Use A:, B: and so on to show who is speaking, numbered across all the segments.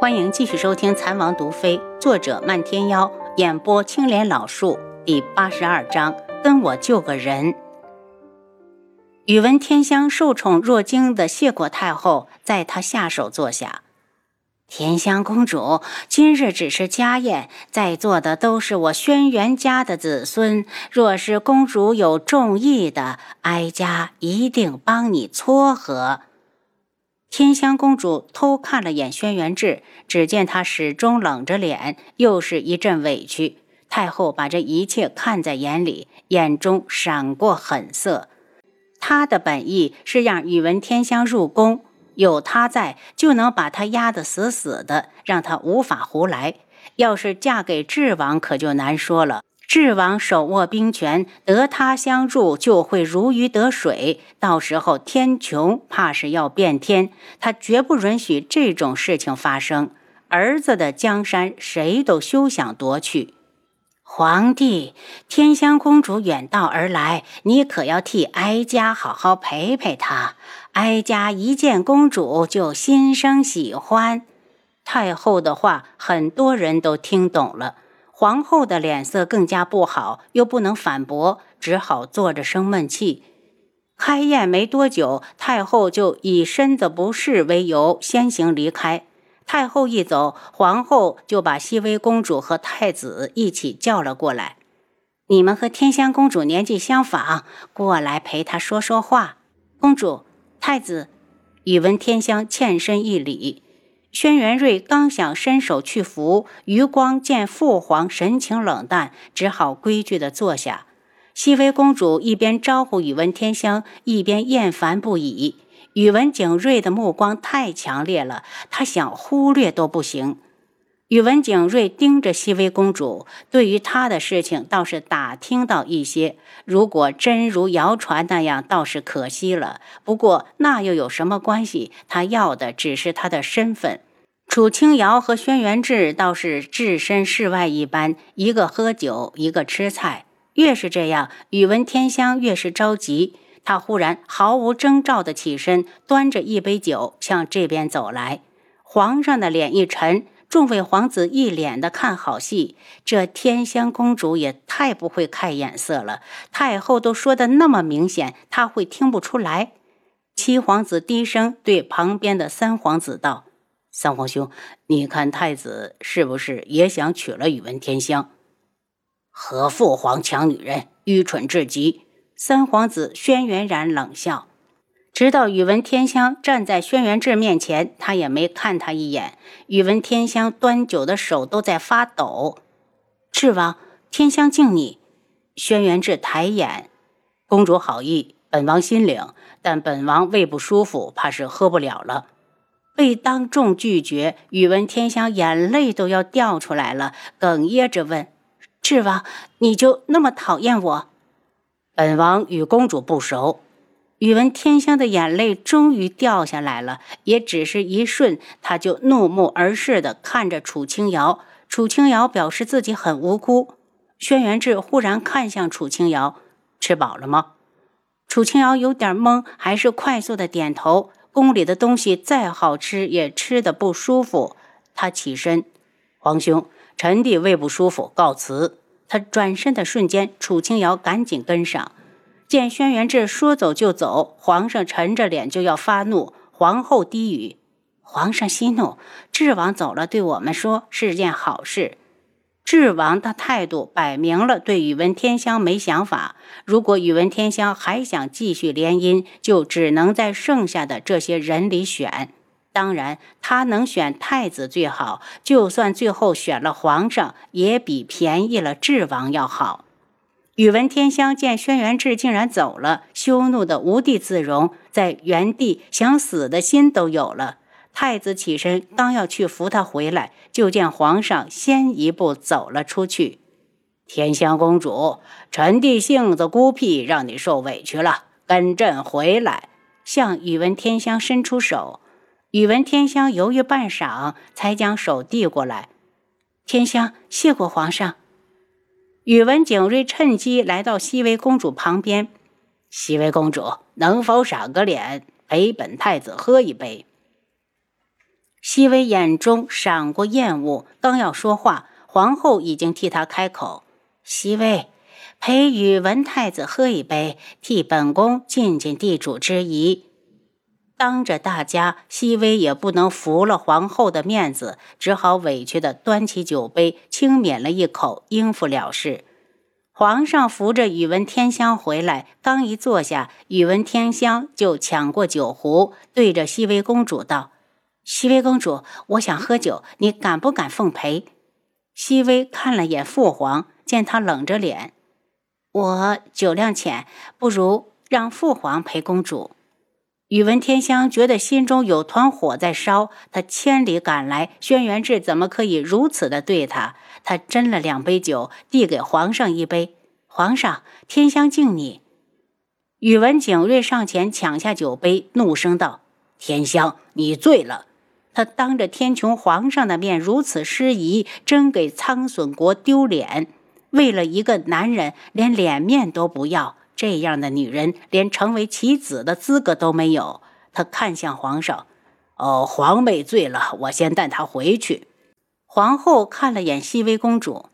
A: 欢迎继续收听《残王毒妃》，作者漫天妖，演播青莲老树，第八十二章，跟我救个人。宇文天香受宠若惊的谢过太后，在她下手坐下。天香公主，今日只是家宴，在座的都是我轩辕家的子孙。若是公主有中意的，哀家一定帮你撮合。天香公主偷看了眼轩辕志，只见他始终冷着脸，又是一阵委屈。太后把这一切看在眼里，眼中闪过狠色。她的本意是让宇文天香入宫，有她在，就能把她压得死死的，让她无法胡来。要是嫁给智王，可就难说了。智王手握兵权，得他相助，就会如鱼得水。到时候天穹怕是要变天，他绝不允许这种事情发生。儿子的江山，谁都休想夺去。皇帝，天香公主远道而来，你可要替哀家好好陪陪她。哀家一见公主就心生喜欢。太后的话，很多人都听懂了。皇后的脸色更加不好，又不能反驳，只好坐着生闷气。开宴没多久，太后就以身子不适为由先行离开。太后一走，皇后就把熹微公主和太子一起叫了过来：“你们和天香公主年纪相仿，过来陪她说说话。”公主、太子，宇文天香欠身一礼。轩辕睿刚想伸手去扶，余光见父皇神情冷淡，只好规矩地坐下。熹微公主一边招呼宇文天香，一边厌烦不已。宇文景睿的目光太强烈了，他想忽略都不行。宇文景睿盯着熹微公主，对于她的事情倒是打听到一些。如果真如谣传那样，倒是可惜了。不过那又有什么关系？他要的只是她的身份。楚清瑶和轩辕志倒是置身事外一般，一个喝酒，一个吃菜。越是这样，宇文天香越是着急。他忽然毫无征兆地起身，端着一杯酒向这边走来。皇上的脸一沉。众位皇子一脸的看好戏，这天香公主也太不会看眼色了。太后都说的那么明显，她会听不出来？七皇子低声对旁边的三皇子道：“三皇兄，你看太子是不是也想娶了宇文天香？和父皇抢女人，愚蠢至极。”三皇子轩辕然冷笑。直到宇文天香站在轩辕志面前，他也没看他一眼。宇文天香端酒的手都在发抖。智王，天香敬你。轩辕志抬眼，公主好意，本王心领。但本王胃不舒服，怕是喝不了了。被当众拒绝，宇文天香眼泪都要掉出来了，哽咽着问：“智王，你就那么讨厌我？”本王与公主不熟。宇文天香的眼泪终于掉下来了，也只是一瞬，他就怒目而视的看着楚清瑶。楚清瑶表示自己很无辜。轩辕志忽然看向楚清瑶：“吃饱了吗？”楚清瑶有点懵，还是快速的点头。宫里的东西再好吃，也吃的不舒服。他起身：“皇兄，臣弟胃不舒服，告辞。”他转身的瞬间，楚清瑶赶紧跟上。见轩辕志说走就走，皇上沉着脸就要发怒。皇后低语：“皇上息怒，智王走了，对我们说是件好事。”智王的态度摆明了对宇文天香没想法。如果宇文天香还想继续联姻，就只能在剩下的这些人里选。当然，他能选太子最好，就算最后选了皇上，也比便宜了智王要好。宇文天香见轩辕志竟然走了，羞怒的无地自容，在原地想死的心都有了。太子起身，刚要去扶他回来，就见皇上先一步走了出去。天香公主，臣弟性子孤僻，让你受委屈了，跟朕回来。向宇文天香伸出手，宇文天香犹豫半晌，才将手递过来。天香，谢过皇上。宇文景睿趁机来到熹微公主旁边，熹微公主能否赏个脸，陪本太子喝一杯？熹微眼中闪过厌恶，刚要说话，皇后已经替他开口：“熹微，陪宇文太子喝一杯，替本宫尽尽地主之谊。”当着大家，熹微也不能服了皇后的面子，只好委屈地端起酒杯，轻抿了一口，应付了事。皇上扶着宇文天香回来，刚一坐下，宇文天香就抢过酒壶，对着熹微公主道：“熹微公主，我想喝酒，你敢不敢奉陪？”熹微看了眼父皇，见他冷着脸，我酒量浅，不如让父皇陪公主。宇文天香觉得心中有团火在烧，他千里赶来，轩辕志怎么可以如此的对他？他斟了两杯酒，递给皇上一杯。皇上，天香敬你。宇文景睿上前抢下酒杯，怒声道：“天香，你醉了！”他当着天穹皇上的面如此失仪，真给苍隼国丢脸。为了一个男人，连脸面都不要。这样的女人连成为其子的资格都没有。他看向皇上：“哦，皇妹醉了，我先带她回去。”皇后看了眼熹微公主：“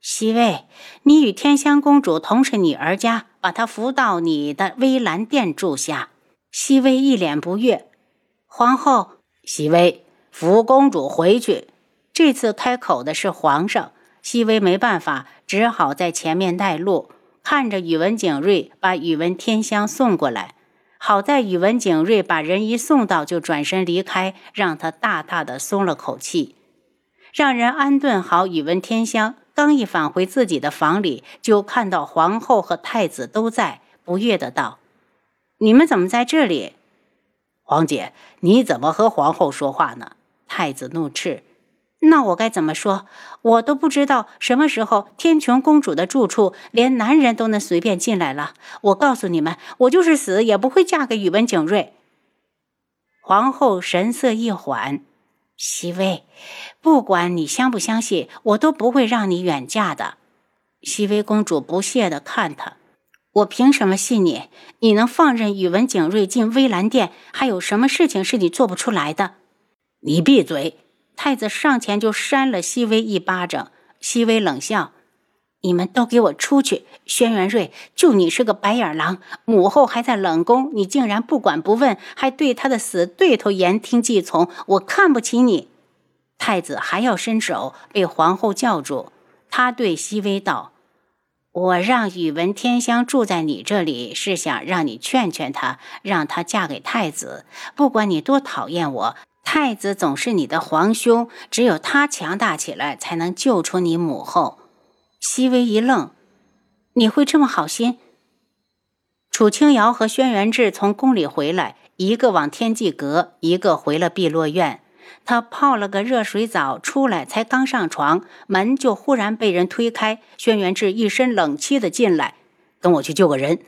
A: 熹微，你与天香公主同是女儿家，把她扶到你的微兰殿住下。”熹微一脸不悦：“皇后，熹微，扶公主回去。”这次开口的是皇上，熹微没办法，只好在前面带路。看着宇文景睿把宇文天香送过来，好在宇文景睿把人一送到就转身离开，让他大大的松了口气。让人安顿好宇文天香，刚一返回自己的房里，就看到皇后和太子都在，不悦的道：“你们怎么在这里？”
B: 皇姐，你怎么和皇后说话呢？
A: 太子怒斥。那我该怎么说？我都不知道什么时候天穹公主的住处连男人都能随便进来了。我告诉你们，我就是死也不会嫁给宇文景睿。皇后神色一缓，熹微，不管你相不相信，我都不会让你远嫁的。熹微公主不屑地看他，我凭什么信你？你能放任宇文景睿进微兰殿，还有什么事情是你做不出来的？
B: 你闭嘴！
A: 太子上前就扇了熹微一巴掌，熹微冷笑：“你们都给我出去！轩辕睿，就你是个白眼狼，母后还在冷宫，你竟然不管不问，还对他的死对头言听计从，我看不起你！”太子还要伸手，被皇后叫住。他对熹微道：“我让宇文天香住在你这里，是想让你劝劝她，让她嫁给太子。不管你多讨厌我。”太子总是你的皇兄，只有他强大起来，才能救出你母后。熹微一愣：“你会这么好心？”楚清瑶和轩辕志从宫里回来，一个往天际阁，一个回了碧落院。他泡了个热水澡，出来才刚上床，门就忽然被人推开。轩辕志一身冷气的进来：“
B: 跟我去救个人。”“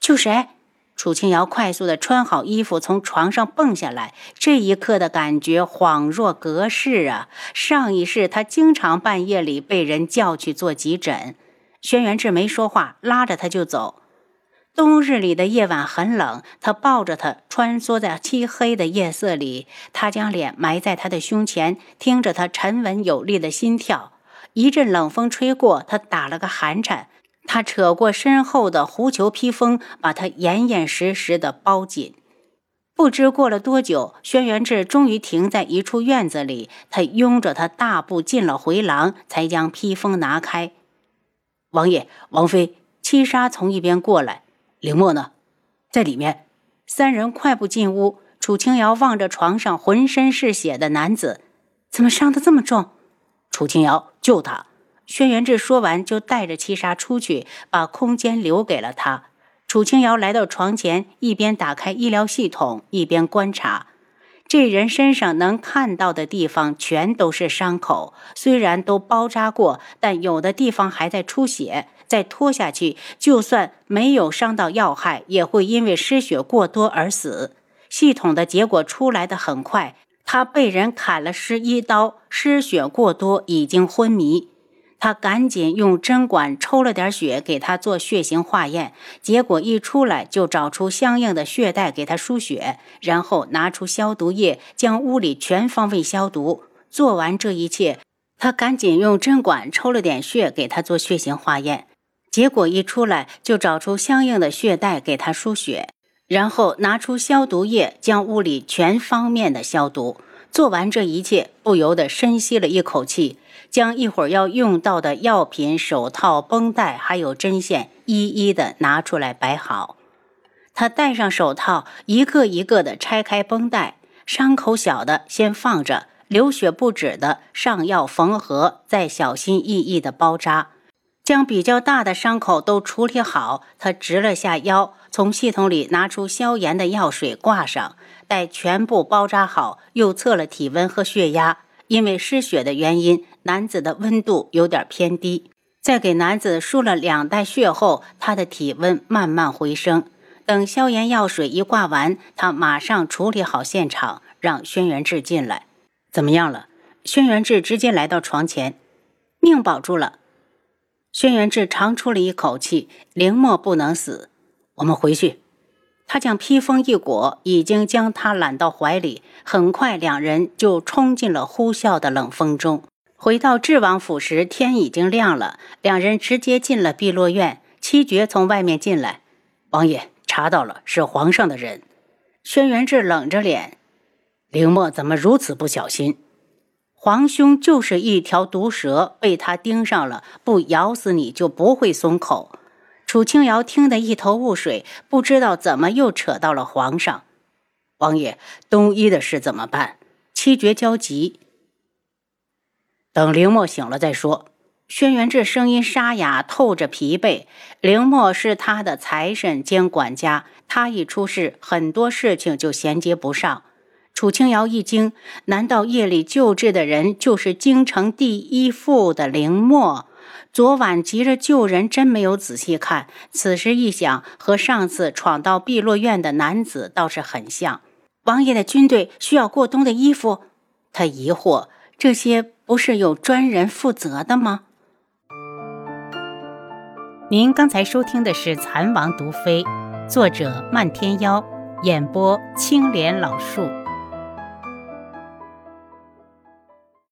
A: 救谁？”楚清瑶快速的穿好衣服，从床上蹦下来。这一刻的感觉恍若隔世啊！上一世，她经常半夜里被人叫去做急诊。轩辕志没说话，拉着她就走。冬日里的夜晚很冷，他抱着她穿梭在漆黑的夜色里。他将脸埋在他的胸前，听着她沉稳有力的心跳。一阵冷风吹过，他打了个寒颤。他扯过身后的狐裘披风，把他严严实实的包紧。不知过了多久，轩辕志终于停在一处院子里。他拥着他大步进了回廊，才将披风拿开。
B: 王爷、王妃，七杀从一边过来。凌墨呢？
A: 在里面。三人快步进屋。楚清瑶望着床上浑身是血的男子，怎么伤得这么重？
B: 楚清瑶，救他！
A: 轩辕志说完，就带着七杀出去，把空间留给了他。楚清瑶来到床前，一边打开医疗系统，一边观察。这人身上能看到的地方全都是伤口，虽然都包扎过，但有的地方还在出血。再拖下去，就算没有伤到要害，也会因为失血过多而死。系统的结果出来的很快，他被人砍了十一刀，失血过多，已经昏迷。他赶紧用针管抽了点血给他做血型化验，结果一出来就找出相应的血袋给他输血，然后拿出消毒液将屋里全方位消毒。做完这一切，他赶紧用针管抽了点血给他做血型化验，结果一出来就找出相应的血袋给他输血，然后拿出消毒液将屋里全方面的消毒。做完这一切，不由得深吸了一口气，将一会儿要用到的药品、手套、绷带还有针线一一的拿出来摆好。他戴上手套，一个一个的拆开绷带，伤口小的先放着，流血不止的上药缝合，再小心翼翼的包扎，将比较大的伤口都处理好。他直了下腰，从系统里拿出消炎的药水挂上。待全部包扎好，又测了体温和血压。因为失血的原因，男子的温度有点偏低。在给男子输了两袋血后，他的体温慢慢回升。等消炎药水一挂完，他马上处理好现场，让轩辕志进来。怎么样了？轩辕志直接来到床前，命保住了。轩辕志长出了一口气，凌墨不能死，我们回去。他将披风一裹，已经将他揽到怀里。很快，两人就冲进了呼啸的冷风中。回到智王府时，天已经亮了。两人直接进了碧落院。七绝从外面进来：“王爷查到了，是皇上的人。”轩辕志冷着脸：“凌墨怎么如此不小心？皇兄就是一条毒蛇，被他盯上了，不咬死你就不会松口。”楚清瑶听得一头雾水，不知道怎么又扯到了皇上。王爷，东医的事怎么办？七绝焦急。等林墨醒了再说。轩辕志声音沙哑，透着疲惫。林墨是他的财神兼管家，他一出事，很多事情就衔接不上。楚清瑶一惊，难道夜里救治的人就是京城第一富的林墨？昨晚急着救人，真没有仔细看。此时一想，和上次闯到碧落院的男子倒是很像。王爷的军队需要过冬的衣服，他疑惑：这些不是有专人负责的吗？
B: 您刚才收听的是《蚕王毒妃》，作者漫天妖，演播青莲老树。